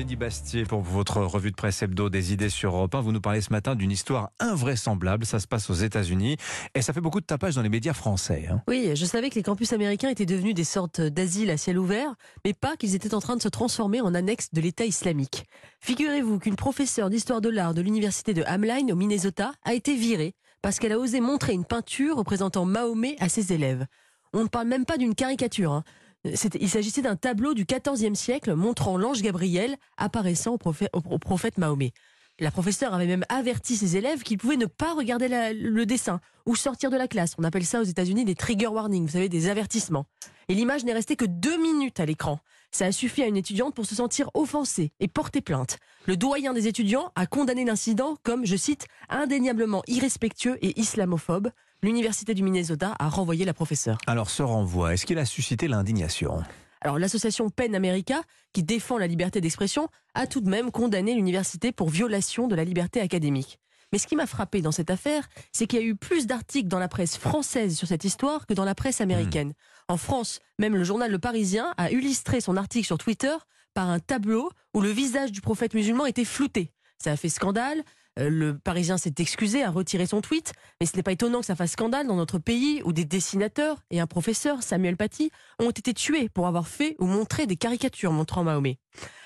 Eugénie Bastier pour votre revue de presse hebdo des idées sur Europe 1. Vous nous parlez ce matin d'une histoire invraisemblable. Ça se passe aux États-Unis et ça fait beaucoup de tapage dans les médias français. hein. Oui, je savais que les campus américains étaient devenus des sortes d'asiles à ciel ouvert, mais pas qu'ils étaient en train de se transformer en annexe de l'État islamique. Figurez-vous qu'une professeure d'histoire de l'art de l'université de Hamline au Minnesota a été virée parce qu'elle a osé montrer une peinture représentant Mahomet à ses élèves. On ne parle même pas d'une caricature. hein. Il s'agissait d'un tableau du XIVe siècle montrant l'ange Gabriel apparaissant au prophète, au prophète Mahomet. La professeure avait même averti ses élèves qu'ils pouvaient ne pas regarder le dessin ou sortir de la classe. On appelle ça aux États-Unis des trigger warnings, vous savez, des avertissements. Et l'image n'est restée que deux minutes à l'écran. Ça a suffi à une étudiante pour se sentir offensée et porter plainte. Le doyen des étudiants a condamné l'incident comme, je cite, indéniablement irrespectueux et islamophobe. L'université du Minnesota a renvoyé la professeure. Alors ce renvoi, est-ce qu'il a suscité l'indignation? Alors l'association PEN America, qui défend la liberté d'expression, a tout de même condamné l'université pour violation de la liberté académique. Mais ce qui m'a frappé dans cette affaire, c'est qu'il y a eu plus d'articles dans la presse française sur cette histoire que dans la presse américaine. En France, même le journal Le Parisien a illustré son article sur Twitter par un tableau où le visage du prophète musulman était flouté. Ça a fait scandale. Euh, Le Parisien s'est excusé, a retiré son tweet, mais ce n'est pas étonnant que ça fasse scandale dans notre pays où des dessinateurs et un professeur, Samuel Paty, ont été tués pour avoir fait ou montré des caricatures montrant Mahomet.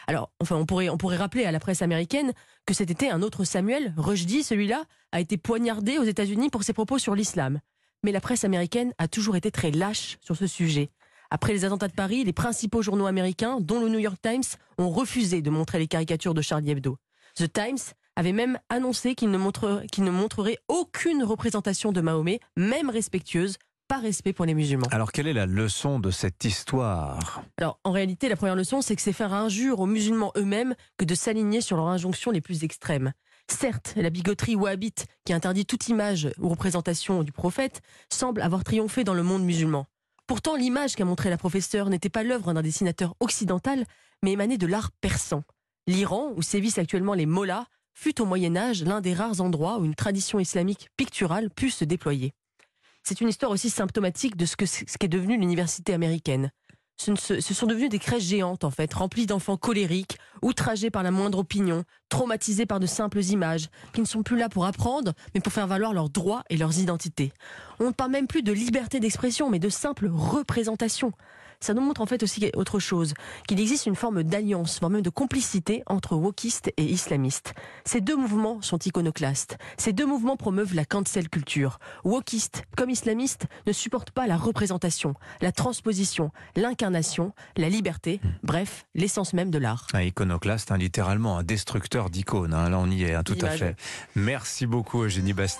Alors, enfin, on pourrait, on pourrait rappeler à la presse américaine que cet été, un autre Samuel, Rushdie, celui-là, a été poignardé aux États-Unis pour ses propos sur l'islam. Mais la presse américaine a toujours été très lâche sur ce sujet. Après les attentats de Paris, les principaux journaux américains, dont le New York Times, ont refusé de montrer les caricatures de Charlie Hebdo. The Times avait même annoncé qu'il ne, montre- qu'il ne montrerait aucune représentation de Mahomet, même respectueuse, par respect pour les musulmans. Alors quelle est la leçon de cette histoire? Alors, en réalité, la première leçon, c'est que c'est faire injure aux musulmans eux-mêmes que de s'aligner sur leurs injonctions les plus extrêmes. Certes, la bigoterie wahhabite, qui interdit toute image ou représentation du prophète, semble avoir triomphé dans le monde musulman. Pourtant, l'image qu'a montrée la professeure n'était pas l'œuvre d'un dessinateur occidental, mais émanée de l'art persan. L'Iran, où sévissent actuellement les mollahs, fut au Moyen Âge l'un des rares endroits où une tradition islamique picturale put se déployer. C'est une histoire aussi symptomatique de ce que ce qu'est devenue l'université américaine. Ce, sont devenus des crèches géantes, en fait, remplies d'enfants colériques, outragés par la moindre opinion, traumatisés par de simples images, qui ne sont plus là pour apprendre, mais pour faire valoir leurs droits et leurs identités. On ne parle même plus de liberté d'expression, mais de simple représentation. Ça nous montre en fait aussi autre chose, qu'il existe une forme d'alliance, voire même de complicité entre wokistes et islamistes. Ces deux mouvements sont iconoclastes. Ces deux mouvements promeuvent la cancel culture. Wokistes comme islamistes ne supportent pas la représentation, la transposition, l'incarnation, la liberté, bref, l'essence même de l'art. Un iconoclaste, hein, littéralement un destructeur d'icônes. hein. Là on y est, hein, tout à fait. Merci beaucoup Eugénie Bastier.